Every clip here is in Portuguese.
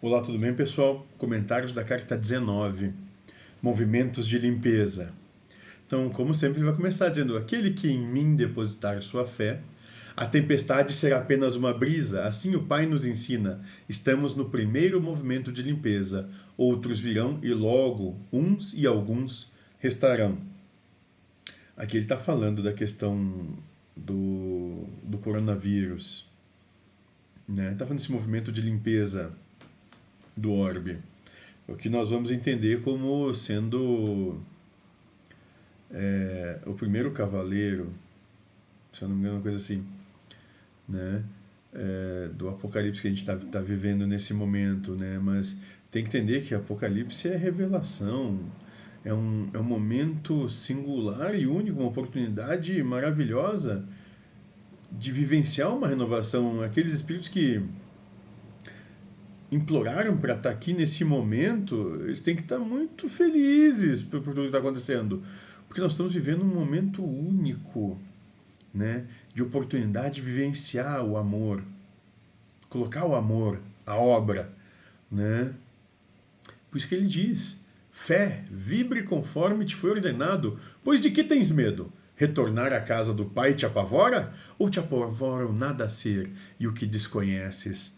Olá, tudo bem, pessoal? Comentários da carta 19. Movimentos de limpeza. Então, como sempre, ele vai começar dizendo: Aquele que em mim depositar sua fé, a tempestade será apenas uma brisa. Assim o Pai nos ensina. Estamos no primeiro movimento de limpeza. Outros virão e logo uns e alguns restarão. Aqui ele está falando da questão do, do coronavírus. Né? Está falando desse movimento de limpeza do orbe. O que nós vamos entender como sendo é, o primeiro cavaleiro, se eu não me engano, uma coisa assim, né? É, do Apocalipse que a gente está tá vivendo nesse momento, né? Mas tem que entender que Apocalipse é revelação, é um, é um momento singular e único, uma oportunidade maravilhosa de vivenciar uma renovação. Aqueles espíritos que imploraram para estar tá aqui nesse momento, eles têm que estar tá muito felizes por, por tudo que está acontecendo. Porque nós estamos vivendo um momento único, né? De oportunidade de vivenciar o amor, colocar o amor, a obra, né? Por isso que ele diz: fé, vibre conforme te foi ordenado, pois de que tens medo? Retornar à casa do Pai te apavora? Ou te apavora o nada ser e o que desconheces?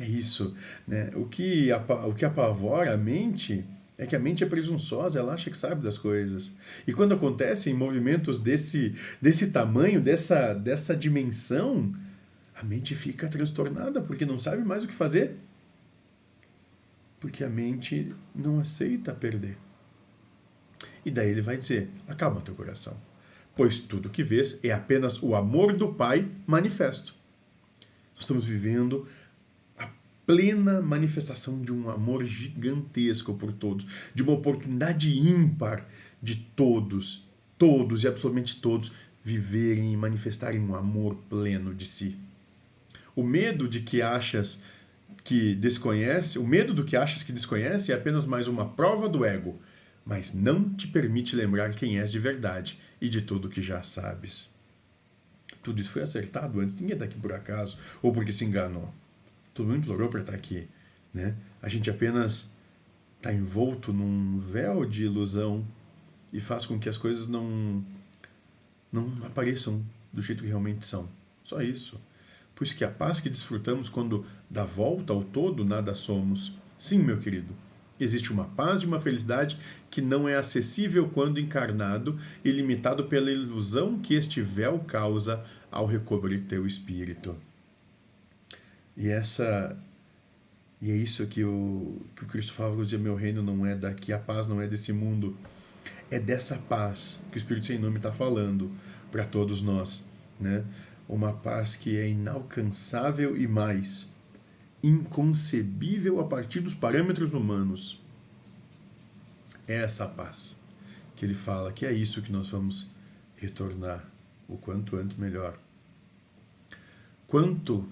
É isso. Né? O, que, o que apavora a mente é que a mente é presunçosa, ela acha que sabe das coisas. E quando acontecem movimentos desse, desse tamanho, dessa, dessa dimensão, a mente fica transtornada porque não sabe mais o que fazer. Porque a mente não aceita perder. E daí ele vai dizer: acalma teu coração, pois tudo que vês é apenas o amor do Pai manifesto. Nós estamos vivendo plena manifestação de um amor gigantesco por todos, de uma oportunidade ímpar de todos, todos e absolutamente todos viverem e manifestarem um amor pleno de si. O medo de que achas que desconhece, o medo do que achas que desconhece é apenas mais uma prova do ego, mas não te permite lembrar quem és de verdade e de tudo que já sabes. Tudo isso foi acertado antes, ninguém está aqui por acaso ou porque se enganou todo mundo implorou para estar aqui. Né? A gente apenas está envolto num véu de ilusão e faz com que as coisas não, não apareçam do jeito que realmente são. Só isso. Por isso que a paz que desfrutamos quando dá volta ao todo, nada somos. Sim, meu querido, existe uma paz e uma felicidade que não é acessível quando encarnado e limitado pela ilusão que este véu causa ao recobrir teu espírito. E essa e é isso que o, que o Cristo fala, que meu reino não é daqui, a paz não é desse mundo. É dessa paz que o Espírito Sem Nome está falando para todos nós. Né? Uma paz que é inalcançável e mais inconcebível a partir dos parâmetros humanos. É essa paz que ele fala que é isso que nós vamos retornar o quanto antes melhor. Quanto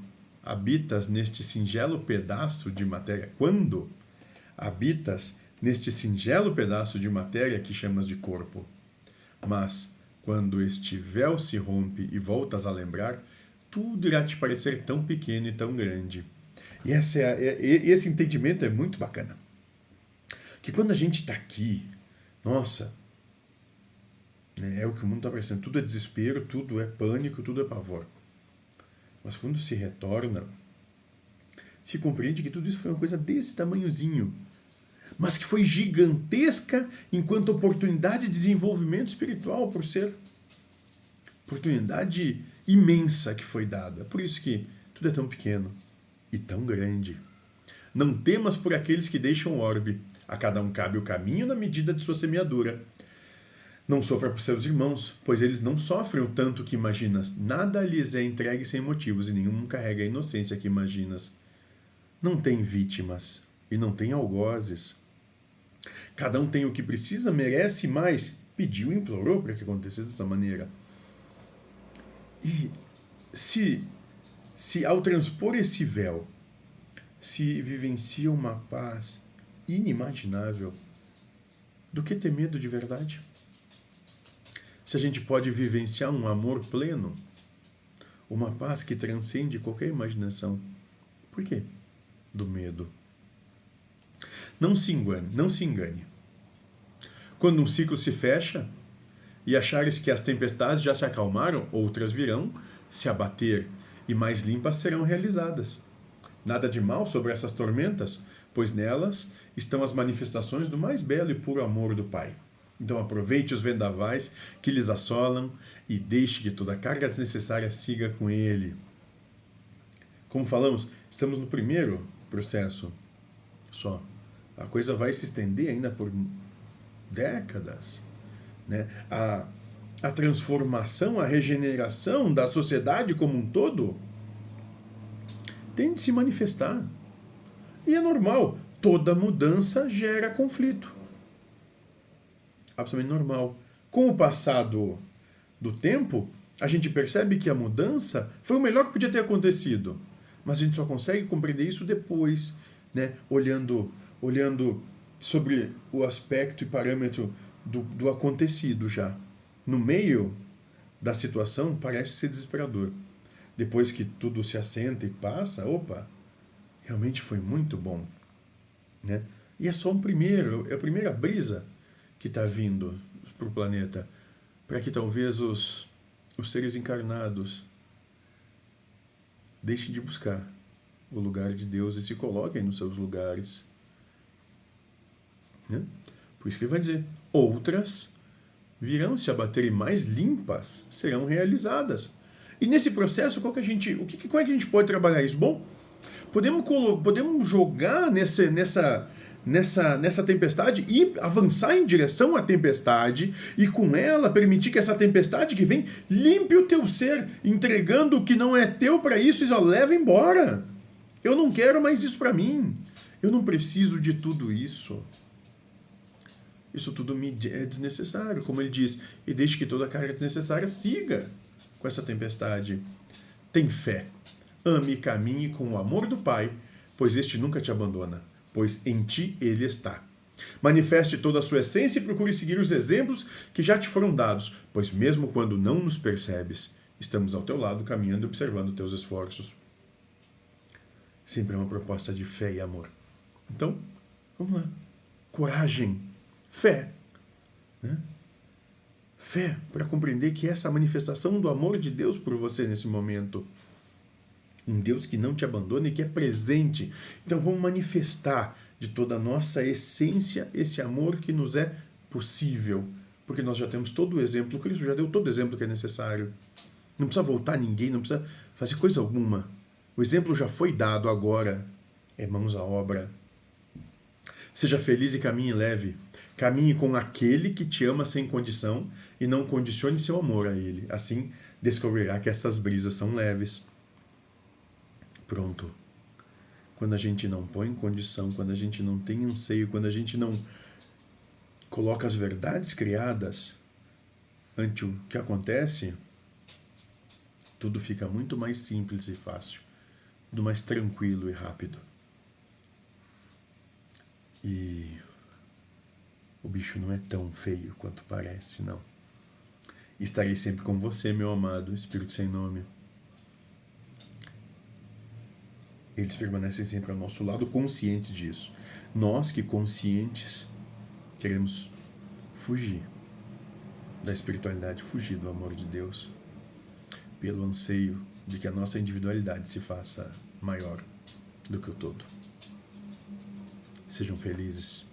habitas neste singelo pedaço de matéria, quando habitas neste singelo pedaço de matéria que chamas de corpo. Mas, quando este véu se rompe e voltas a lembrar, tudo irá te parecer tão pequeno e tão grande. E é, é, esse entendimento é muito bacana. Que quando a gente está aqui, nossa, né, é o que o mundo está parecendo. Tudo é desespero, tudo é pânico, tudo é pavor. Mas quando se retorna, se compreende que tudo isso foi uma coisa desse tamanhozinho, mas que foi gigantesca enquanto oportunidade de desenvolvimento espiritual por ser oportunidade imensa que foi dada. Por isso que tudo é tão pequeno e tão grande. Não temas por aqueles que deixam o orbe, a cada um cabe o caminho na medida de sua semeadura. Não sofra por seus irmãos, pois eles não sofrem o tanto que imaginas. Nada lhes é entregue sem motivos, e nenhum carrega a inocência que imaginas. Não tem vítimas e não tem algozes. Cada um tem o que precisa, merece mais. Pediu e implorou para que acontecesse dessa maneira. E se, se ao transpor esse véu, se vivencia uma paz inimaginável, do que ter medo de verdade? Se a gente pode vivenciar um amor pleno, uma paz que transcende qualquer imaginação. Por quê? Do medo. Não se engane, não se engane. Quando um ciclo se fecha e achares que as tempestades já se acalmaram, outras virão se abater e mais limpas serão realizadas. Nada de mal sobre essas tormentas, pois nelas estão as manifestações do mais belo e puro amor do Pai. Então aproveite os vendavais que lhes assolam e deixe que toda a carga desnecessária siga com ele. Como falamos, estamos no primeiro processo só. A coisa vai se estender ainda por décadas. Né? A, a transformação, a regeneração da sociedade como um todo tem de se manifestar. E é normal, toda mudança gera conflito. Absolutamente normal. Com o passado do tempo, a gente percebe que a mudança foi o melhor que podia ter acontecido. Mas a gente só consegue compreender isso depois, né? olhando, olhando sobre o aspecto e parâmetro do, do acontecido já. No meio da situação, parece ser desesperador. Depois que tudo se assenta e passa, opa, realmente foi muito bom. Né? E é só um primeiro, é a primeira brisa que está vindo para o planeta, para que talvez os, os seres encarnados deixem de buscar o lugar de Deus e se coloquem nos seus lugares. Né? Por isso que ele vai dizer: outras virão se abater e mais limpas serão realizadas. E nesse processo, qual que a gente, o que, como é que a gente pode trabalhar isso? Bom, podemos, podemos jogar nessa, nessa, nessa, nessa tempestade e avançar em direção à tempestade e com ela permitir que essa tempestade que vem limpe o teu ser, entregando o que não é teu para isso e só leva embora. Eu não quero mais isso para mim. Eu não preciso de tudo isso. Isso tudo me é desnecessário, como ele diz, e deixe que toda carga desnecessária siga com essa tempestade. Tem fé. Ame e caminhe com o amor do Pai, pois este nunca te abandona, pois em ti ele está. Manifeste toda a sua essência e procure seguir os exemplos que já te foram dados, pois mesmo quando não nos percebes, estamos ao teu lado caminhando e observando teus esforços. Sempre é uma proposta de fé e amor. Então, vamos lá. Coragem, fé. Né? Fé para compreender que essa manifestação do amor de Deus por você nesse momento. Um Deus que não te abandona e que é presente. Então vamos manifestar de toda a nossa essência esse amor que nos é possível. Porque nós já temos todo o exemplo, Cristo já deu todo o exemplo que é necessário. Não precisa voltar ninguém, não precisa fazer coisa alguma. O exemplo já foi dado agora. É mãos à obra. Seja feliz e caminhe leve. Caminhe com aquele que te ama sem condição e não condicione seu amor a ele. Assim descobrirá que essas brisas são leves. Pronto. Quando a gente não põe condição, quando a gente não tem anseio, quando a gente não coloca as verdades criadas ante o que acontece, tudo fica muito mais simples e fácil, tudo mais tranquilo e rápido. E o bicho não é tão feio quanto parece, não. Estarei sempre com você, meu amado Espírito sem nome. Eles permanecem sempre ao nosso lado, conscientes disso. Nós que conscientes queremos fugir da espiritualidade, fugir do amor de Deus, pelo anseio de que a nossa individualidade se faça maior do que o todo. Sejam felizes